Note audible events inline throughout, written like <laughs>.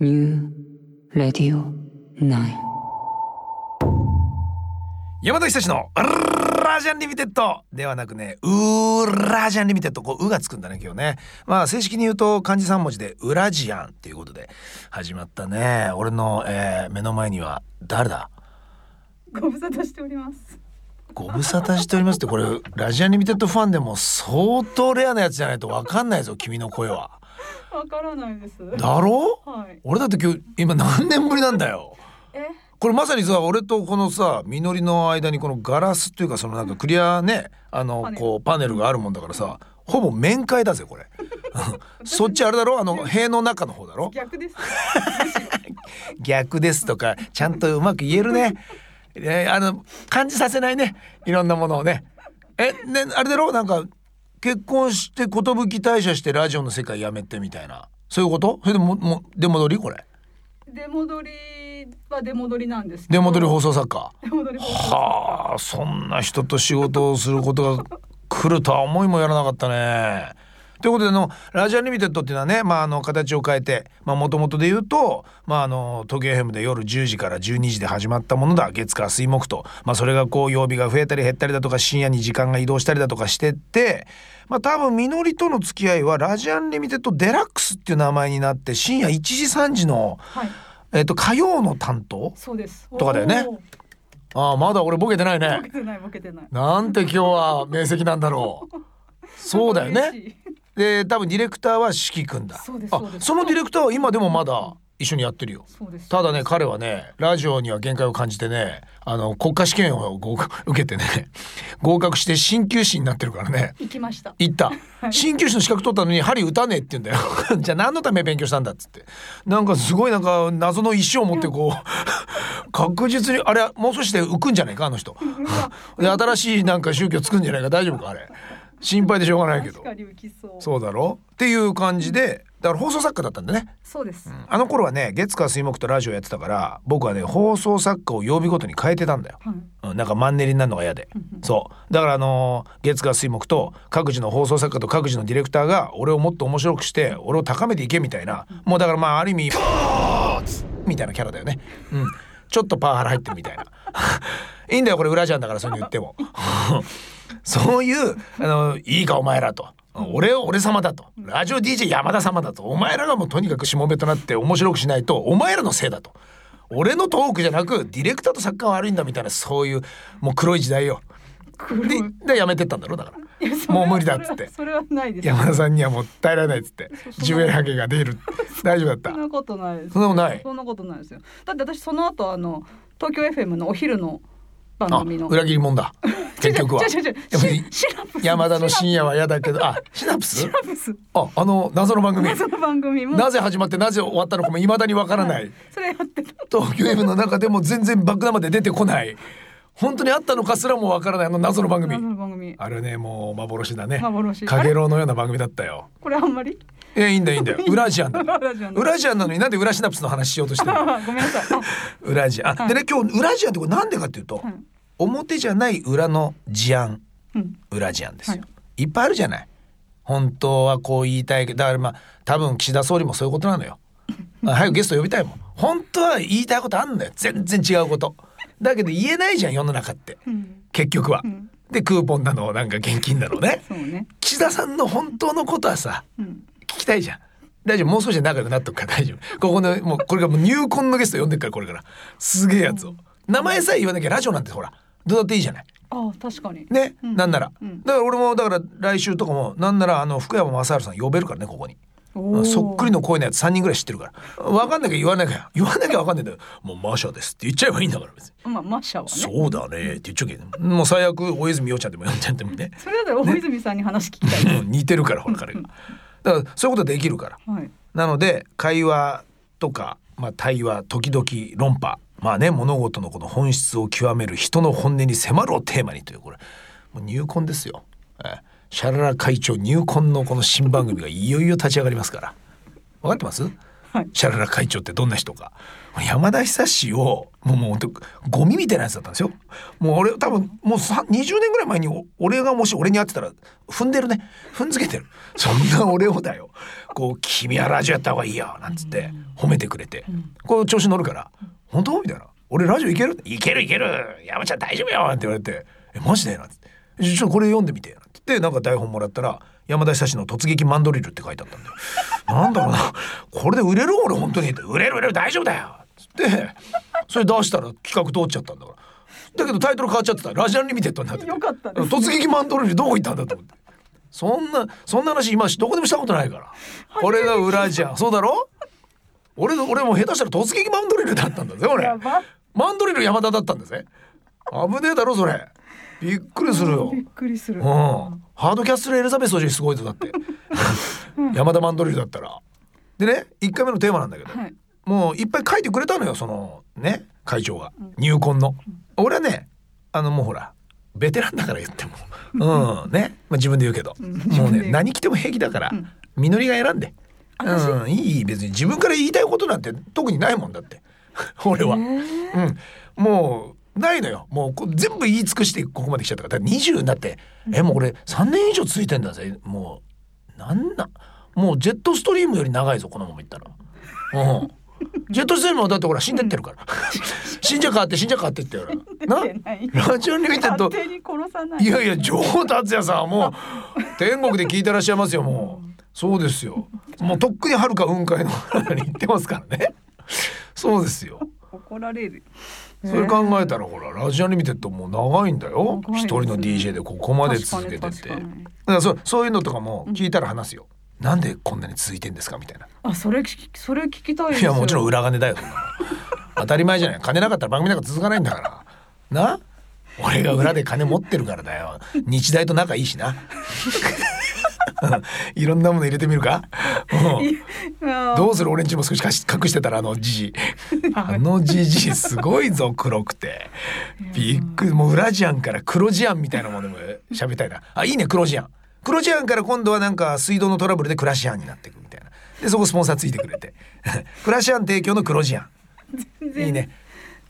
New Radio 9. 山田久志のラジアンリミテッド。ではなくねうーラジアンリミテッド。こう「う」がつくんだね今日ね。まあ正式に言うと漢字3文字で「ウラジアン」っていうことで始まったね。俺の、えー目の前には誰だ？ご無沙汰しております。ご無沙汰しておりますってこれラジアンリミテッドファンでも相当レアなやつじゃないと分かんないぞ君の声はわからないです。だろ？はい。俺だって今日今何年ぶりなんだよ。え、これまさにさ俺とこのさ実りの間にこのガラスっていうかそのなんかクリアねあのパネル。こうパネルがあるもんだからさほぼ面会だぜこれ。<laughs> そっちあれだろ？あの塀の中の方だろ？<laughs> 逆です。<laughs> 逆ですとかちゃんとうまく言えるね。えーあの感じさせないね。いろんなものをね。えねあれだろ？なんか結婚して寿退社してラジオの世界やめてみたいなそういうこと？それでもも出戻りこれ？出戻りは出戻りなんです。出戻り放送作家。はあそんな人と仕事をすることが来るとは思いもやらなかったね。ということであのラジオリミテッドっていうのはね、まあ、あの形を変えてもともとで言うと、まあ、あの東京 FM で夜10時から12時で始まったものだ月火水木と、まあ、それがこう曜日が増えたり減ったりだとか深夜に時間が移動したりだとかしてって、まあ、多分みのりとの付き合いはラジアンリミテッドデラックスっていう名前になって深夜1時3時の、はい。えっと火曜の担当そうです。とかだよね。ああまだ俺ボケてないねボ。ケてないボケてない。なんて今日は明晰なんだろう。<laughs> そうだよね。で多分ディレクターは四季くんだ。あそうです。そのディレクターは今でもまだ一緒にやってるよ。ただね彼はねラジオには限界を感じてねあの国家試験を合格 <laughs> 受けてね合格して鍼灸師になってるからね。行きました。言った。<laughs> はい。鍼灸師の資格取ったのに針打たねえって言うんだよ。<laughs> じゃあ何のため勉強したんだっつって。なんかすごいなんか謎の石を持ってこう確実にあれもう少しで浮くんじゃないかあの人。で新しいなんか宗教作るんじゃないか大丈夫かあれ心配でしょうがないけど。確かに浮きそう。そうだろ？っていう感じでだから放送作家だったんだね。そうです。あの頃はね月火水木とラジオやってたから僕はね放送作家を曜日ごとに変えてたんだよ。はい。うん、なんかマンネリになるのが嫌で、そう。だからあのー月火水木と各自の放送作家と各自のディレクターが俺をもっと面白くして俺を高めていけみたいな。もうだからまあある意味みたいなキャラだよね。うん。ちょっとパワハラ入ってるみたいな。<laughs> いいんだよこれ裏じゃんだからそういうの言っても <laughs> そういうあのいいかお前らと。俺を俺様だと。ラジオ DJ 山田様だと。お前らがもうとにかくしもべとなって面白くしないとお前らのせいだと。俺のトークじゃなくディレクターと作家が悪いんだみたいなそういうもう黒い時代よ。ででやめてったんだろだから。もう無理だっつって。それはないです。山田さんにはもう耐えられないっつって。そ10円ハゲが出る <laughs> 大丈夫だった？そんなことないです。そんなことない？そんなことないですよ。だって私その後あの東京 FM のお昼の番あ組の。裏切り者だ。<laughs> 結局は。山田の深夜は嫌だけどあシナプス。シナプス？ああの謎の番組。その番組も。なぜ始まってなぜ終わったのかも未だにわからない。それやってた。東京 M の中でも全然爆弾まで出てこない。本当にあったのかすらもわからないあの謎の番組。謎の番組。あれねもう幻だね。幻。かげろうのような番組だったよ。これあんまり？えいいんだよいいんだよ。<laughs> 裏ジアンだ裏ジアンだ。裏ジアンなのになんで裏シナプスの話しようとしてるの？あ <laughs> ごめんなさい。あ裏ジアンあでね今日裏ジアンってこれなんでかっていうと、はい表じゃない裏の事案うん。裏事案ですよ、、はい。っぱいあるじゃない？本当はこう言いたいけどだからまあ多分岸田総理もそういうことなのよ。<laughs> あ早くゲスト呼びたいもん。本当は言いたいことあんだよ。全然違うこと。だけど言えないじゃん世の中って。うん。結局は、ん。でクーポンなのなんか現金なのね。ね。岸田さんの本当のことはさうん聞きたいじゃん。大丈夫。もう少しで仲良くなっとくから大丈夫。ここのもうこれがもう入婚のゲスト呼んでっからこれから。すげえやつを。名前さえ言わなきゃラジオなんてほらどうだっていいじゃない。あ確かに。ね、うん。なんなら、うん。だから俺もだから来週とかもなんならあの福山雅治さん呼べるからねここに。そっくりの声のやつ3人ぐらい知ってるから。分かんなきゃ言わなきゃ言わなきゃ分かんないんだよ。もうマシャですって言っちゃえばいいんだから別に。まあマッシャはね。そうだねって言っちゃうけどもう最悪大泉洋ちゃんでも呼んじゃってもね。それだったら大泉さんに話聞きたい。<laughs> 似てるからほら彼が <laughs> だからそういうことできるから。すはい。なので会話とか、まあ、対話時々論破。まあね物事のこの本質を極める人の本音に迫るをテーマにというこれ。もう入婚ですよ、ええ。シャララ会長入婚のこの新番組がいよいよ立ち上がりますから。分かってます？はい。シャララ会長ってどんな人か。山田久志をもうもうゴミみたいなやつだったんですよ。もう俺多分もうさ20年ぐらい前にお俺がもし俺に会ってたら踏んでるね。踏んづけてる。そんな俺をだよ。こう「君はラジオやった方がいいよ」なんつって褒めてくれて。こう調子乗るから「本当?」みたいな「俺ラジオいける?」「いけるいける山ちゃん大丈夫よ」って言われて「えマジで?」なんつって「ちょっとこれ読んでみて」なんて言って。なんか台本もらったら山田久志の突撃マンドリルって書いてあったんだよ。なんだろうな。これで売れる俺本当に。売れる売れる大丈夫だよ。つって。それ出したら企画通っちゃったんだから。だけどタイトル変わっちゃってた。ラジアンリミテッドになってて。よかったです突撃マンドリルどこ行ったんだと思って。そんなそんな話今どこでもしたことないから。これが裏じゃん。そうだろ？俺の俺も下手したら突撃マンドリルだったんだぜ俺。マンドリル山田だったんだぜ。危ねえだろそれびっくりするよ。びっくりする。うん、ハードキャッスルエリザベスよりすごいぞだって。山田マンドリルだったら。でね1回目のテーマなんだけど、はい。もういっぱい書いてくれたのよそのね会長が。入魂の、俺はねあのもうほらベテランだから言っても。うん。ね、まあ、自分で言うけど、ん。もうね何着ても平気だから、ん。みのりが選んで。私うん。いいいい別に自分から言いたいことなんて特にないもんだって。<laughs> 俺は、うん。もうないのよ。もうこ全部言い尽くしてここまで来ちゃったから。だから20になってえもう俺3年以上続いてんだぜ。もうなんな？もうジェットストリームより長いぞこのままいったら。うん。ジェットストリームはだってほら死んでってるから。死んじゃ変わって死んじゃ変わってってるから。<laughs> 出てなラジオに殺さないいやいや女王達也さんはもう <laughs> 天国で聞いてらっしゃいますよもう。そうですよ。もうとっくにはるか雲海の方に行ってますからね。そうですよ。怒られるそれ考えたらほらラジオリミテッドもう長いんだよ。長いですね。一人の DJ でここまで続けてて。だ確からそうそういうのとかも聞いたら話すよ、なんでこんなに続いてんですかみたいな。あそれ聞きそれ聞きたいいやもちろん裏金だよ。<laughs> 当たり前じゃない。金なかったら番組なんか続かないんだから。な？俺が裏で金持ってるからだよ。日大と仲いいしな <laughs> いろんなもの入れてみるか、<laughs> うん。どうする？俺んちも少し隠してたらあのじじ <laughs> い。あのじじいすごいぞ黒くて。びっくり。もう裏ジアンから黒ジアンみたいなものでも喋りたいな。あいいね黒ジアン黒ジアンから今度はなんか水道のトラブルでクラシアンになっていくみたいな。でそこスポンサーついてくれて。クラシアン提供の黒ジアンいいね。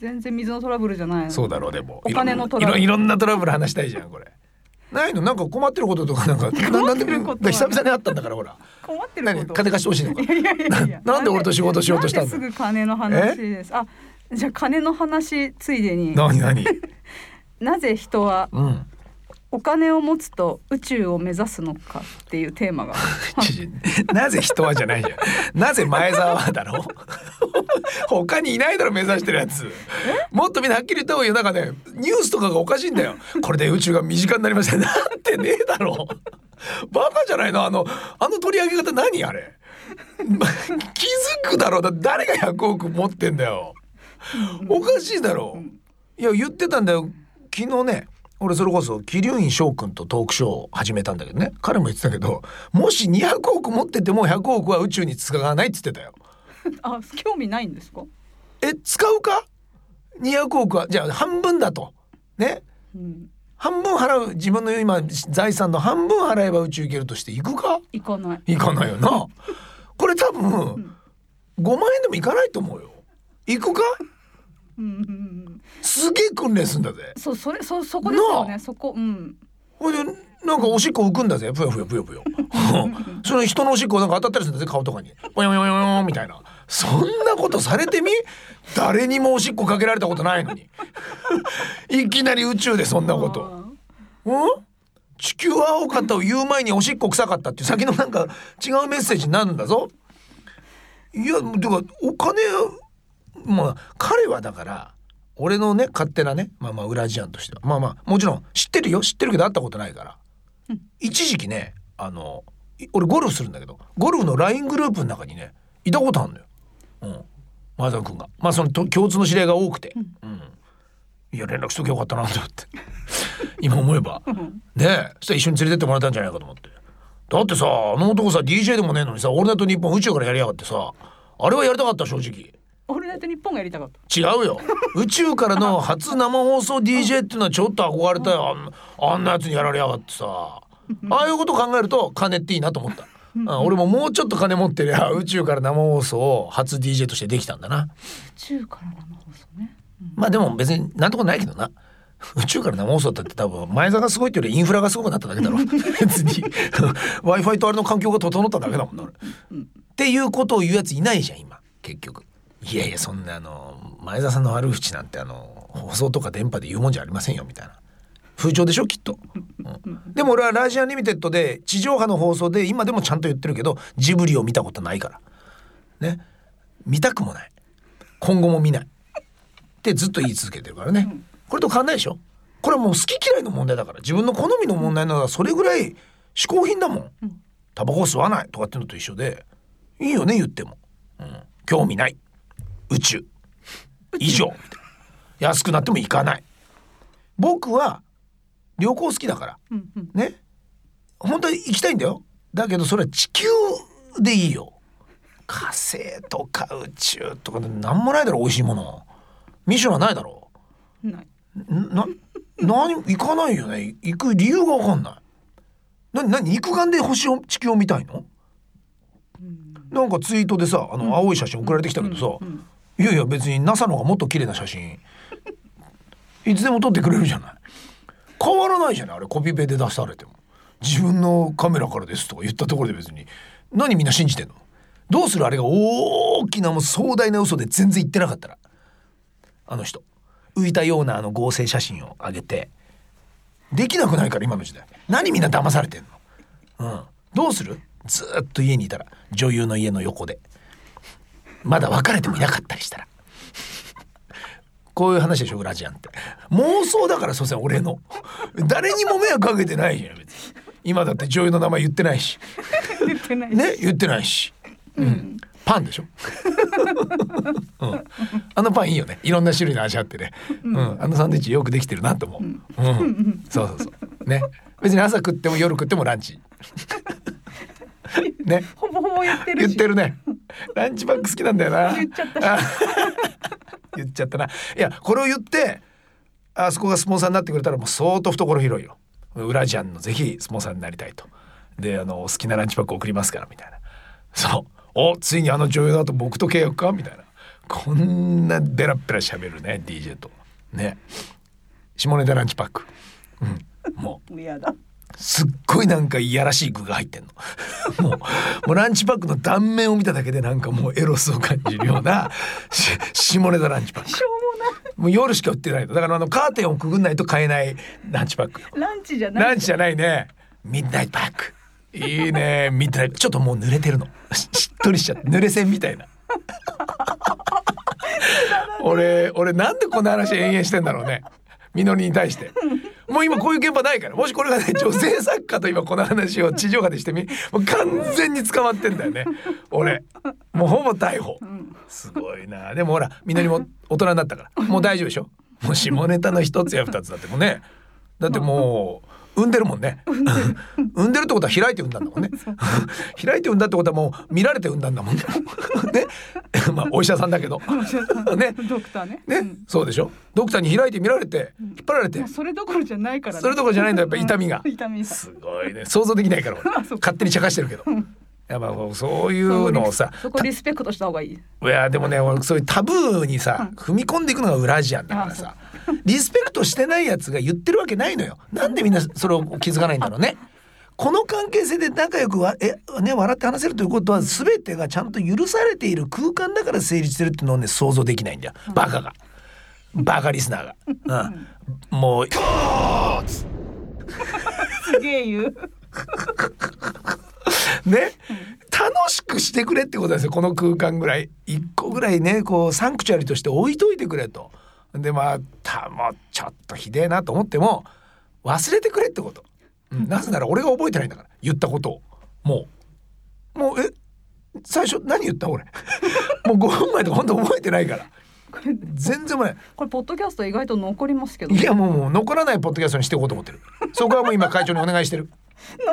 全然水のトラブルじゃないの。そうだろうでも。お金のトラブル。いろんなトラブル話したいじゃんこれないの？なんか困ってることとかなんか <laughs> 困ってることは。久々に会ったんだからほら。困ってること。何？金貸してほしいの？かいやいやいや。な <laughs> なんで俺と仕事しようとしたんすぐ金の話です。あじゃあ金の話ついでに。何？何？<laughs> なぜ人はうん。お金を持つと宇宙を目指すのかっていうテーマが。なぜ人はじゃないじゃん。なぜ前澤はだろ他にいないだろ目指してるやつ。もっとみんなはっきり言った方がいいよ。なんかねニュースとかがおかしいんだよ。これで宇宙が身近になりましたなんてねえだろ。バカじゃないの？あのあの取り上げ方何あれ？気づくだろだ誰が100億持ってんだよ。おかしいだろ。いや言ってたんだよ。昨日ね俺それこそ桐生院翔くんとトークショーを始めたんだけどね。彼も言ってたけどもし200億持ってても100億は宇宙に使わないっつってたよ。<laughs> あ興味ないんですか、え使うか？200億はじゃあ半分だと。ね？うん、半分払う自分の今財産の半分払えば宇宙行けるとして行くか？行かない。行かないよな。<laughs> これ多分5万円でも行かないと思うよ。行くか？うん。うんうんすげえ訓練するんだぜ。そうそれそそこですよなねそこうん。ほいでなんかおしっこ浮くんだぜ。ぷよぷよぷよぷよ。<laughs> その人のおしっこなんか当たったりするんだぜ顔とかに。ぽよよよよみたいなそんなことされてみ？誰にもおしっこかけられたことないのに。いきなり宇宙でそんなこと。うん？地球は青かったを言う前におしっこ臭かったっていう先のなんか違うメッセージになるんだぞ。いやてかお金まあ彼はだから俺のね勝手なねまあまあ裏事案としては。まあまあもちろん知ってるよ。知ってるけど会ったことないから、一時期ねあのい俺ゴルフするんだけどゴルフの LINE グループの中にねいたことあるのよ、うん、前澤君が。まあそのと共通の知り合いが多くて、うん。いや連絡しときゃよかったなと思って。<laughs> 今思えば。ねえ。そしたら一緒に連れてってもらえたんじゃないかと思って。だってさあの男さ DJ でもねえのにさ「オールナイトニッポン」宇宙からやりやがってさあれはやりたかった正直。オールナイトニッポンがやりたかった？違うよ。宇宙からの初生放送 DJ っていうのはちょっと憧れたよ。あんあんなやつにやられやがってさ。ああいうこと考えると金っていいなと思ったうん俺ももうちょっと金持ってりゃ宇宙から生放送を初 DJ としてできたんだな。宇宙から生放送ね。まあでも別になんとかないけどな。宇宙から生放送だって多分前座がすごいっていうよりインフラがすごくなっただけだろ別に w i f i とあれの環境が整っただけだもんな俺。っていうことを言うやついないじゃん今。結局。いやいやそんなあの前座さんの悪口なんてあの放送とか電波で言うもんじゃありませんよみたいな風潮でしょきっと、うん。でも俺はラジアンリミテッドで地上波の放送で今でもちゃんと言ってるけどジブリを見たことないから。ね。見たくもない。今後も見ない。ってずっと言い続けてるからね、これと変わんないでしょ。これはもう好き嫌いの問題だから。自分の好みの問題ならそれぐらい嗜好品だもん、タバコ吸わないとかっていうのと一緒で。いいよね言っても、うん、興味ない。宇宙。以上。みたいな安くなっても行かない。僕は旅行好きだから。うんうん。ね。本当は行きたいんだよ。だけどそれは地球でいいよ。火星とか宇宙とかなんもないだろ美味しいもの。ミシュランないだろ。ない。な何行かないよね。行く理由が分かんない。な何肉眼で星を地球を見たいの？なんかツイートでさあの青い写真送られてきたけどさ、いやいや別に NASA の方がもっと綺麗な写真。いつでも撮ってくれるじゃない変わらないじゃないあれコピペで出されても。自分のカメラからですとか言ったところで別に。何みんな信じてんの？どうするあれが大きなもう壮大な嘘で全然言ってなかったら。あの人。浮いたようなあの合成写真を上げて。できなくないから今の時代。何みんな騙されてんの？うん。どうする？ずっと家にいたら。女優の家の横で。まだ別れてもいなかったりしたら。こういう話でしょラジアンって。妄想だから所詮俺の。誰にも迷惑かけてないじゃん別に。今だって女優の名前言ってないし。言ってない。ね言ってないし、うん、パンでしょ、<laughs> うん、あのパンいいよね。いろんな種類の味あってね、うん。あのサンドイッチよくできてるなと思う、うん。そうそうそう。ね。別に朝食っても夜食ってもランチ。<laughs> ね。ほぼほぼ言ってるし。言ってるね。ランチバッグ好きなんだよな。言っちゃった言っちゃったな。いやこれを言ってあそこがスポンサーになってくれたらもう相当懐広いよ。ウラジャンのぜひスポンサーになりたいと。であのお好きなランチバッグ送りますからみたいな。そう。おついにあの女優だと僕と契約か？みたいな。こんなベラベラ喋るね DJ と。ね。下ネタランチパック、うん、もう嫌だ。すっごいなんかいやらしい具が入ってんの。<laughs> もう、もうランチパックの断面を見ただけでなんかもうエロスを感じるような、し下ネタランチパック。しょうもない。もう夜しか売ってないの。だからあのカーテンをくぐんないと買えないランチパックよ。ランチじゃない。ランチじゃないね。ミッドナイトパック。いいね。ミッドナイト。ちょっともう濡れてるの。ししっとりしちゃって。濡れ線みたいな。俺、俺なんでこんな話延々してんだろうね。みのりに対して。もう今こういう現場ないから。もしこれがね、女性作家と今この話を地上波でしてみ、もう完全に捕まってんだよね。俺。もうほぼ逮捕。すごいな。でもほら、みのりも大人になったから。もう大丈夫でしょ？もう下ネタの一つや二つだってもうね。だってもう、産んでるもんね。産んでるってことは開いて産んだんだもんね。<laughs> 開いて産んだってことはもう見られて産んだんだもんね。ね。まあお医者さんだけど。ね。ドクターね。ね、うんそうでしょ？ドクターに開いて見られて引っ張られてそれどころじゃないからね。それどころじゃないんだやっぱ痛みがうん痛みが。すごいね想像できないから俺 <laughs> 勝手に茶化してるけどやっぱそういうのをさそこリスペクトした方がいい。いやでもね俺そういうタブーにさ踏み込んでいくのがウラジアンだからさリスペクトしてないやつが言ってるわけないのよ。なんでみんなそれを気づかないんだろうね。この関係性で仲良くわえ、ね、笑って話せるということは全てがちゃんと許されている空間だから成立してるっていうのをね想像できないんだよ。バカが。バカリスナーが、うん、もうすげえ言う。<laughs> ね、楽しくしてくれってことですよこの空間ぐらい。一個ぐらいねこうサンクチュアリとして置いといてくれとでまあたもうちょっとひでえなと思っても忘れてくれってこと、うん、なぜなら俺が覚えてないんだから。言ったことを。もう。もうえ？最初何言った？俺。<laughs> もう5分前とか本当覚えてないから。全然前これポッドキャスト意外と残りますけど。いやもうもう残らないポッドキャストにしていこうと思ってる。そこはもう今会長にお願いしてる残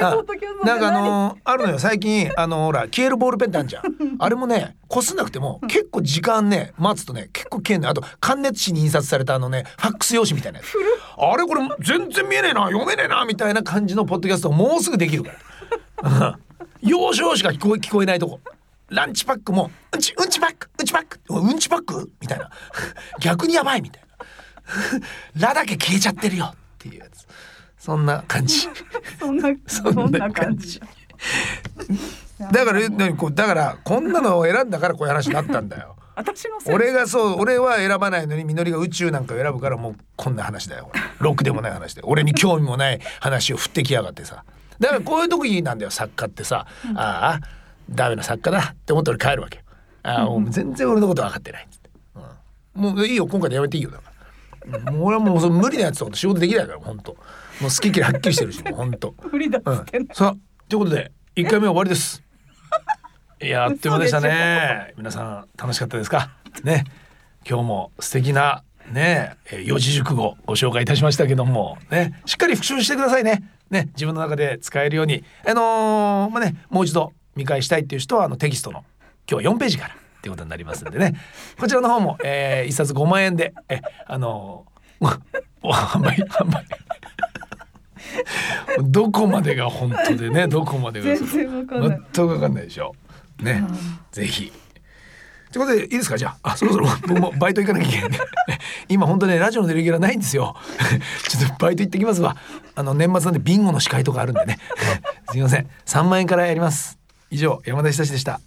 らないポッドキャストなんかあのあるのよ。最近あのーほら消えるボールペンってあるじゃん。<laughs> あれもねこすんなくても結構時間ね待つとね結構消えんのよあと関熱紙に印刷されたあのねファックス用紙みたいなやつ。あれこれ全然見えねえな読めねえなみたいな感じのポッドキャストもうすぐできるから。要所しか聞こえ聞こえないとこ。ランチパックもうんちうんちパックうんちパック。うんちパック？みたいな。<laughs> 逆にやばいみたいな。<laughs> ラだけ消えちゃってるよ <laughs> そんな感じ。そんなそんな感じ。だから何こうだからこんなのを選んだからこういう話になったんだよ。私の俺がそう俺は選ばないのにみのりが宇宙なんかを選ぶからもうこんな話だよ。これロックでもない話で。俺に興味もない話を振ってきやがってさ。だからこういう時なんだよ。作家ってさ、ああダメな作家だって思って俺帰るわけよ。ああもう全然俺のこと分かってない。っつって、うん、もういいよ。今回でやめていいよ。だから。もう俺はもうその無理なやつとかと仕事できないから本当もう好き嫌いはっきりしてるし本当。無理だっうんつってん。の、さあということで1回目終わりです。い <laughs> やあっという間でしたね。皆さん楽しかったですか？ね。今日も素敵なねえー四字熟語ご紹介いたしましたけどもね。しっかり復習してくださいね。ね。自分の中で使えるように。あのーまあねもう一度見返したいっていう人はあのテキストの今日は4ページからっていうことになりますんでね。こちらの方も、えー、1冊5万円でえあのー <laughs> お販売販売どこまでが本当でね <laughs> どこまでが全然わかんない。全くわかんないでしょ。ね。ぜひ。ということでいいですか？じゃあ。あそろそろ。僕もバイト行かなきゃいけないんで。<laughs> 今本当ねラジオのレギュラーないんですよ。<laughs> ちょっとバイト行ってきますわ。あの年末なんでビンゴの司会とかあるんでね。すいません。3万円からやります。以上山田久志でした